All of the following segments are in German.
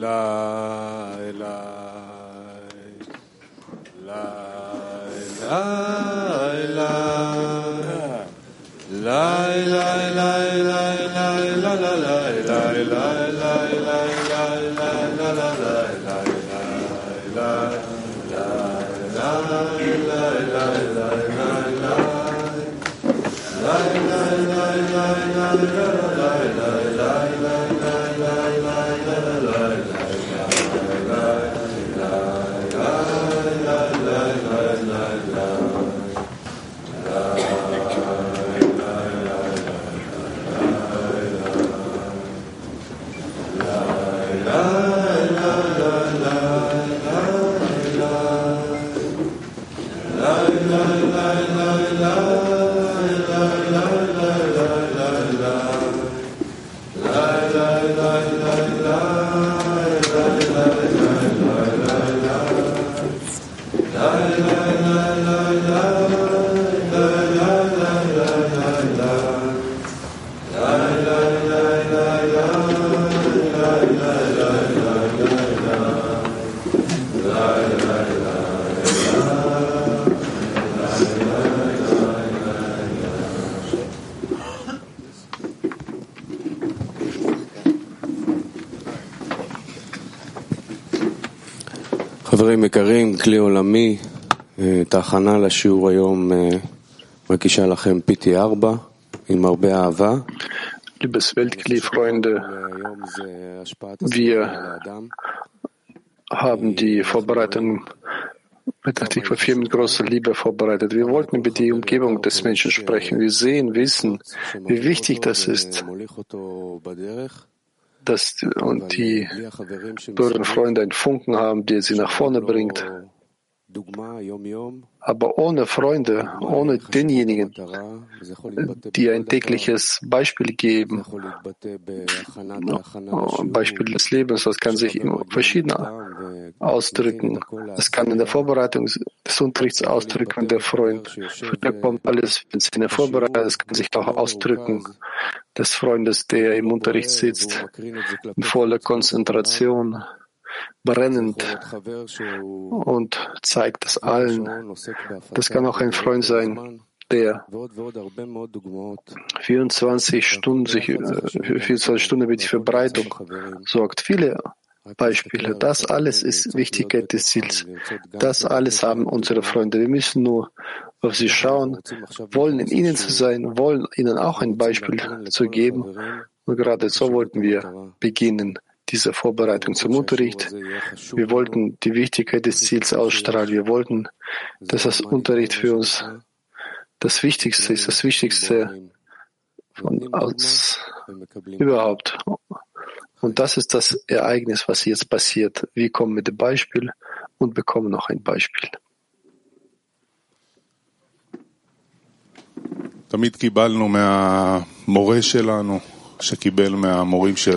la uh, חברים יקרים, כלי עולמי, את ההכנה לשיעור היום מגישה לכם PT4 עם הרבה אהבה. Liebes Weltklee-Freunde, wir haben die Vorbereitung mit Artikel 4 mit großer Liebe vorbereitet. Wir wollten über die Umgebung des Menschen sprechen. Wir sehen, wissen, wie wichtig das ist, dass und die Bürger Freunde einen Funken haben, der sie nach vorne bringt. Aber ohne Freunde, ohne denjenigen, die ein tägliches Beispiel geben, Beispiel des Lebens, das kann sich verschieden ausdrücken. Es kann in der Vorbereitung des Unterrichts ausdrücken, der Freund bekommt alles in seine Vorbereitung. Es kann sich auch ausdrücken des Freundes, der im Unterricht sitzt, in voller Konzentration brennend und zeigt es allen. Das kann auch ein Freund sein, der 24 Stunden, sich, 24 Stunden über die Verbreitung sorgt. Viele Beispiele. Das alles ist Wichtigkeit des Ziels. Das alles haben unsere Freunde. Wir müssen nur auf sie schauen, wollen in ihnen zu sein, wollen ihnen auch ein Beispiel zu geben. Und gerade so wollten wir beginnen dieser Vorbereitung zum Unterricht. Wir wollten die Wichtigkeit des Ziels ausstrahlen. Wir wollten, dass das Unterricht für uns das Wichtigste ist, das Wichtigste von, uns überhaupt. Und das ist das Ereignis, was jetzt passiert. Wir kommen mit dem Beispiel und bekommen noch ein Beispiel.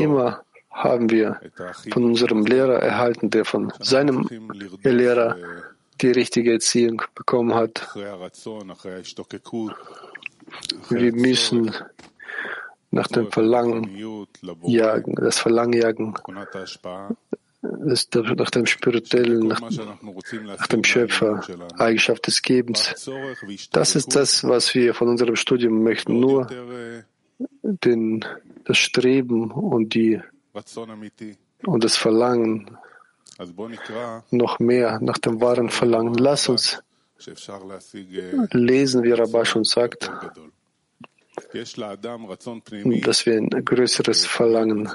Immer haben wir von unserem Lehrer erhalten, der von seinem Lehrer die richtige Erziehung bekommen hat. Wir müssen nach dem Verlangen jagen, das Verlangen jagen, nach dem Spirituellen, nach, nach dem Schöpfer, Eigenschaft des Gebens. Das ist das, was wir von unserem Studium möchten. Nur den, das Streben und die und das Verlangen noch mehr nach dem wahren Verlangen. Lass uns lesen, wie Rabash uns sagt, dass wir ein größeres Verlangen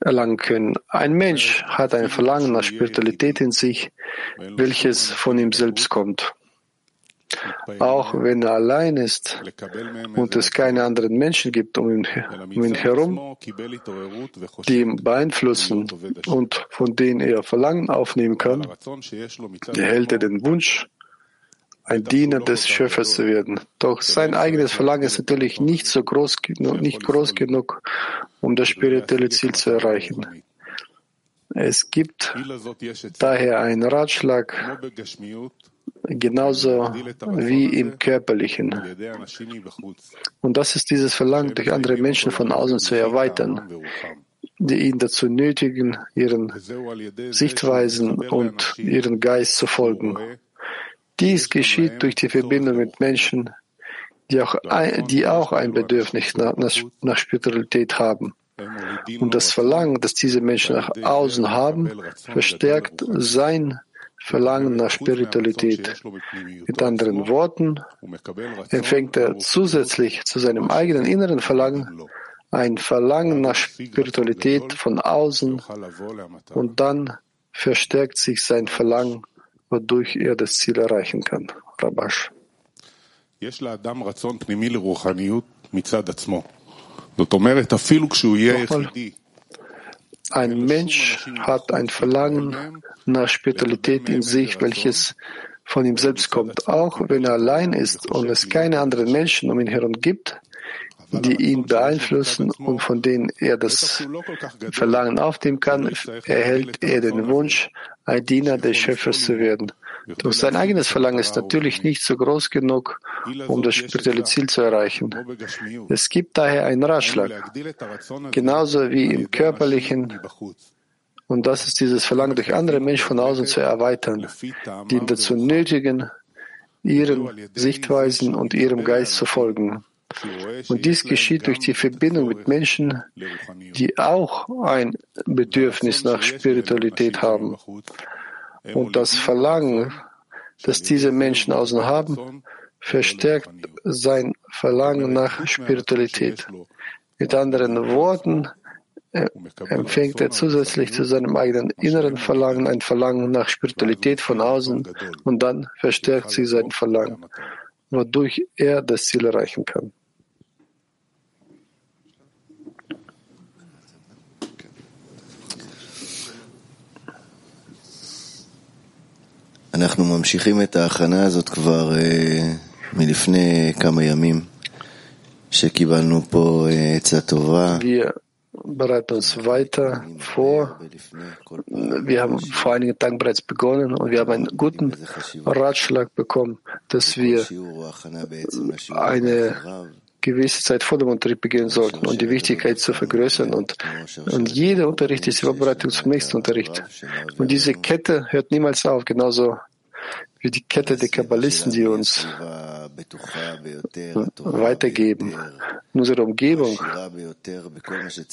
erlangen können. Ein Mensch hat ein Verlangen nach Spiritualität in sich, welches von ihm selbst kommt. Auch wenn er allein ist und es keine anderen Menschen gibt um ihn, um ihn herum, die ihn beeinflussen und von denen er Verlangen aufnehmen kann, erhält er den Wunsch, ein Diener des Schöpfers zu werden. Doch sein eigenes Verlangen ist natürlich nicht so groß, nicht groß genug, um das spirituelle Ziel zu erreichen. Es gibt daher einen Ratschlag, genauso wie im Körperlichen. Und das ist dieses Verlangen, durch andere Menschen von außen zu erweitern. die ihn dazu nötigen, ihren Sichtweisen und ihren Geist zu folgen. Dies geschieht durch die Verbindung mit Menschen, die auch ein, die auch ein Bedürfnis nach, nach Spiritualität haben. Und das Verlangen, das diese Menschen nach außen haben, verstärkt sein Verlangen nach Spiritualität. Mit anderen Worten, empfängt er zusätzlich zu seinem eigenen inneren Verlangen ein Verlangen nach Spiritualität von außen und dann verstärkt sich sein Verlangen, wodurch er das Ziel erreichen kann. Rabash. Ein Mensch hat ein Verlangen nach Spiritualität in sich, welches von ihm selbst kommt. Auch wenn er allein ist und es keine anderen Menschen um ihn herum gibt, die ihn beeinflussen und von denen er das Verlangen aufnehmen kann, erhält er den Wunsch, ein Diener des Schöpfers zu werden. Doch sein eigenes Verlangen ist natürlich nicht so groß genug, um das spirituelle Ziel zu erreichen. Es gibt daher einen Ratschlag, genauso wie im körperlichen, und das ist dieses Verlangen, durch andere Menschen von außen zu erweitern, die ihn dazu nötigen, ihren Sichtweisen und ihrem Geist zu folgen. Und dies geschieht durch die Verbindung mit Menschen, die auch ein Bedürfnis nach Spiritualität haben. Und das Verlangen, das diese Menschen außen haben, verstärkt sein Verlangen nach Spiritualität. Mit anderen Worten, äh, empfängt er zusätzlich zu seinem eigenen inneren Verlangen ein Verlangen nach Spiritualität von außen und dann verstärkt sich sein Verlangen, wodurch er das Ziel erreichen kann. אנחנו ממשיכים את ההכנה הזאת כבר מלפני כמה ימים, שקיבלנו פה עצה טובה. bereiten uns weiter vor. Wir haben vor einigen Tagen bereits begonnen und wir haben einen guten Ratschlag bekommen, dass wir eine gewisse Zeit vor dem Unterricht beginnen sollten und die Wichtigkeit zu vergrößern. Und, und jeder Unterricht ist die Vorbereitung zum nächsten Unterricht. Und diese Kette hört niemals auf, genauso wie die Kette der Kabbalisten, die uns weitergeben. Unsere Umgebung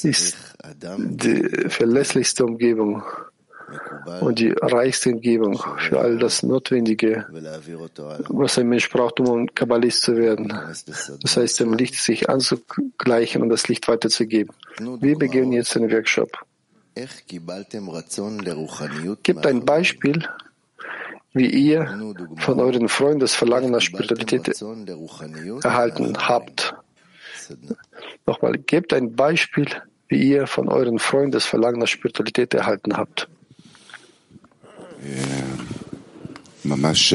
ist die verlässlichste Umgebung und die reichste Umgebung für all das Notwendige, was ein Mensch braucht, um Kabbalist zu werden. Das heißt, dem Licht sich anzugleichen und das Licht weiterzugeben. Wir beginnen jetzt den Workshop. Gibt ein Beispiel, wie ihr von euren Freunden das Verlangen nach Spiritualität erhalten habt. Nochmal, gebt ein Beispiel, wie ihr von euren Freunden das Verlangen nach Spiritualität erhalten habt. ממש,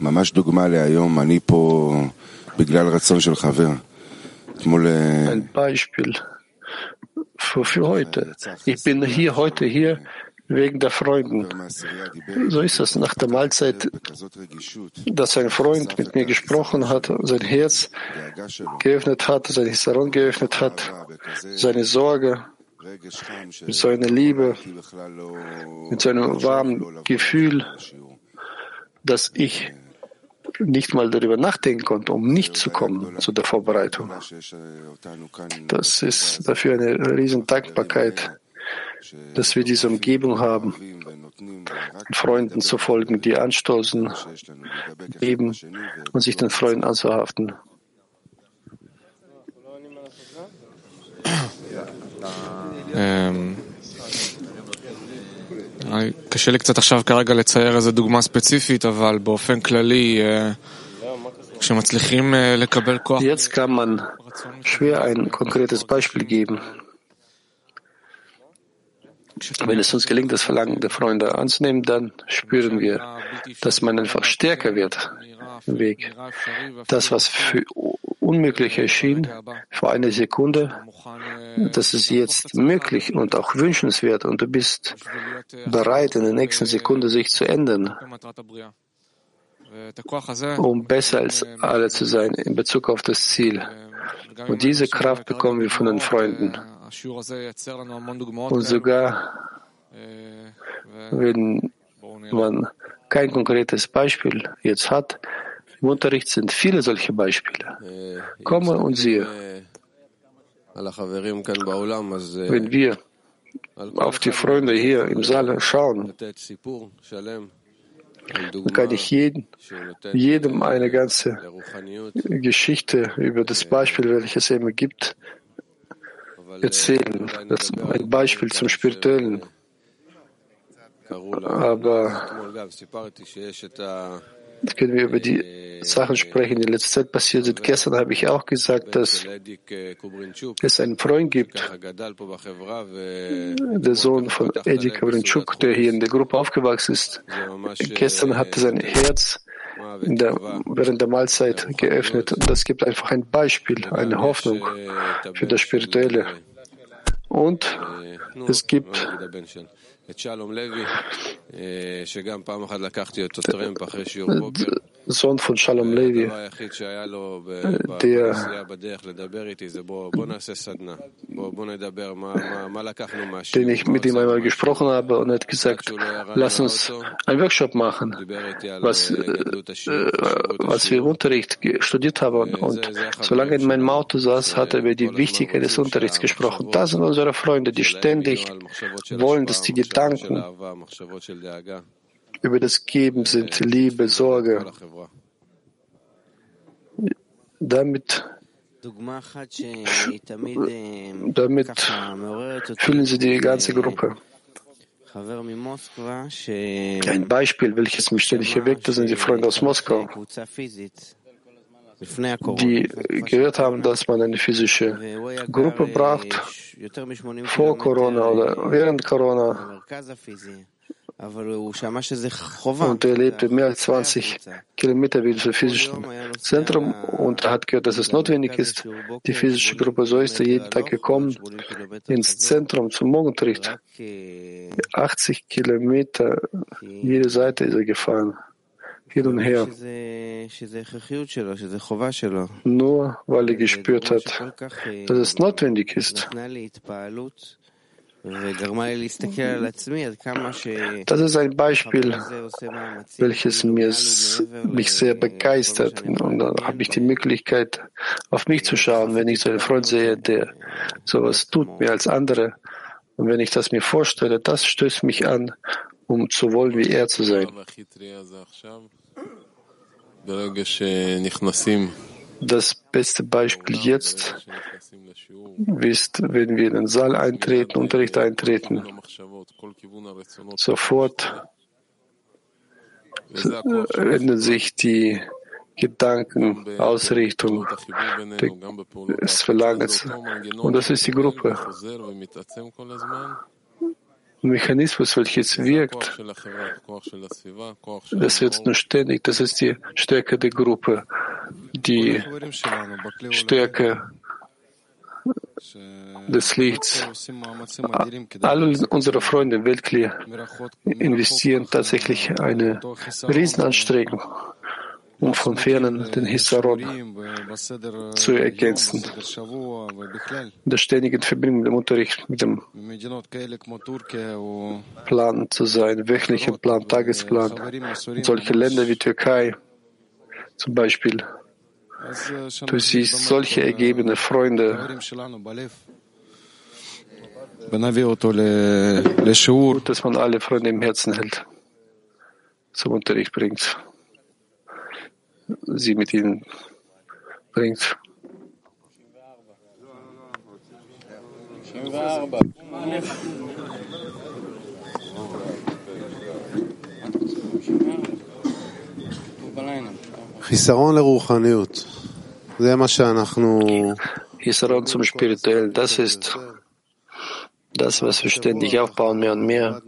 ממש דוגמה להיום, אני פה בגלל רצון של חבר. אתמול... Ein Beispiel für, für heute. Ich bin hier heute hier wegen der Freunden. So ist es nach der Mahlzeit, dass ein Freund mit mir gesprochen hat, sein Herz geöffnet hat, sein Hisaron geöffnet hat, seine Sorge, mit so einer Liebe, mit so einem warmen Gefühl, dass ich nicht mal darüber nachdenken konnte, um nicht zu kommen zu der Vorbereitung. Das ist dafür eine riesen Dankbarkeit dass wir diese Umgebung haben, Freunden zu folgen, die anstoßen, geben und sich den Freunden anzuhaften. קשה לי קצת עכשיו כרגע לצייר איזה דוגמה ספציפית, אבל באופן כללי, כשמצליחים לקבל כוח... Jetzt kann man schwer ein konkretes Beispiel geben. Wenn es uns gelingt, das Verlangen der Freunde anzunehmen, dann spüren wir, dass man einfach stärker wird im Weg. Das, was für unmöglich erschien vor einer Sekunde, das ist jetzt möglich und auch wünschenswert und du bist bereit, in der nächsten Sekunde sich zu ändern, um besser als alle zu sein in Bezug auf das Ziel. Und diese Kraft bekommen wir von den Freunden. Und sogar wenn man kein konkretes Beispiel jetzt hat, im Unterricht sind viele solche Beispiele. Komme und siehe. Wenn wir auf die Freunde hier im Saal schauen, dann kann ich jeden, jedem eine ganze Geschichte über das Beispiel, welches er mir gibt, erzählen. Das ist ein Beispiel zum Spirituellen. Aber können wir über die Sachen sprechen, die in letzter Zeit passiert sind. Gestern habe ich auch gesagt, dass es einen Freund gibt, der Sohn von Eddie Kavrinchuk, der hier in der Gruppe aufgewachsen ist. Gestern hat sein Herz der, während der Mahlzeit geöffnet. Und das gibt einfach ein Beispiel, eine Hoffnung für das Spirituelle. Und es gibt Sohn von Shalom Levi, der den ich mit ihm einmal gesprochen habe und hat gesagt, lass uns einen Workshop machen, was, was wir im Unterricht studiert haben. Und solange in meinem Auto saß, hat er über die Wichtigkeit des Unterrichts gesprochen. Das sind unsere Freunde, die ständig wollen, dass die Gedanken über das Geben sind, Liebe, Sorge. Damit, damit fühlen sie die ganze Gruppe. Ein Beispiel, welches mich ständig erweckt, sind die Freunde aus Moskau, die gehört haben, dass man eine physische Gruppe braucht vor Corona oder während Corona. Und er lebte mehr als 20 Kilometer wie zum physischen Zentrum und hat gehört, dass es notwendig ist, die physische Gruppe. So ist er jeden Tag gekommen ins Zentrum zum Morgenunterricht. 80 Kilometer jede Seite ist er gefahren. Hin und her. Nur weil er gespürt hat, dass es notwendig ist. Das ist ein Beispiel, welches mir, mich sehr begeistert. Und dann habe ich die Möglichkeit, auf mich zu schauen, wenn ich so einen Freund sehe, der sowas tut, mehr als andere. Und wenn ich das mir vorstelle, das stößt mich an, um zu wollen, wie er zu sein. Das beste Beispiel jetzt ist, wenn wir in den Saal eintreten, Unterricht eintreten, sofort ändern sich die Gedanken, Ausrichtung des Verlangens. Und das ist die Gruppe. Mechanismus, welches wirkt, das wird nur ständig, das ist die Stärke der Gruppe, die Stärke des Lichts. Alle unsere Freunde im Weltklier investieren tatsächlich eine Riesenanstrengung, um von Fernen den Hisaron zu ergänzen. Der ständigen Verbindung mit dem Unterricht, mit dem Plan zu sein, wöchentlichen Plan, Tagesplan. Solche Länder wie Türkei zum Beispiel. Du siehst solche ergebene Freunde. Gut, dass man alle Freunde im Herzen hält, zum Unterricht bringt sie mit ihnen bringt. חיסרון לרוחניות, זה מה שאנחנו... Hisaron zum Spirituellen, das ist das, was wir ständig aufbauen, mehr und mehr.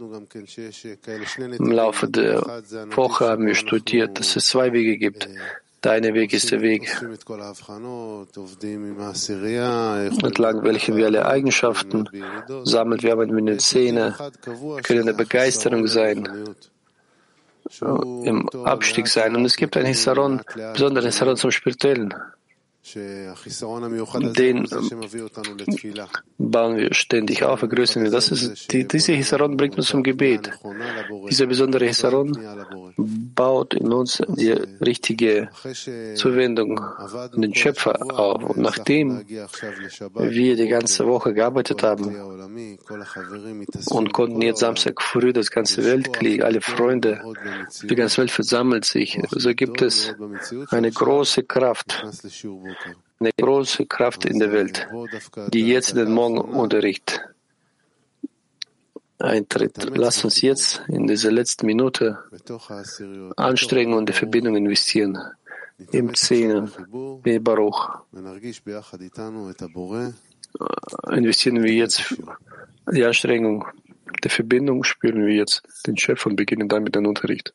Im Laufe der Woche haben wir studiert, dass es zwei Wege gibt. Der eine Weg ist der Weg, entlang welchen wir alle Eigenschaften sammeln. Wir arbeiten mit den Zähnen, können in der Begeisterung sein, im Abstieg sein. Und es gibt ein Hisaron, besonderen Hisaron zum Spirituellen. Den bauen wir ständig auf, vergrößern wir. Das ist, die, diese Hisaron bringt uns zum Gebet. Dieser besondere Hisaron baut in uns die richtige Zuwendung an den Schöpfer auf. Und nachdem wir die ganze Woche gearbeitet haben und konnten jetzt Samstag früh das ganze Weltkrieg, alle Freunde, die ganze Welt versammelt sich, so gibt es eine große Kraft, eine große Kraft in der Welt, die jetzt in den Morgenunterricht eintritt. Lass uns jetzt in dieser letzten Minute Anstrengung und Verbindung investieren. Im Zehnen, wie Baruch. Investieren wir jetzt die Anstrengung der Verbindung, spüren wir jetzt den Chef und beginnen dann mit dem Unterricht.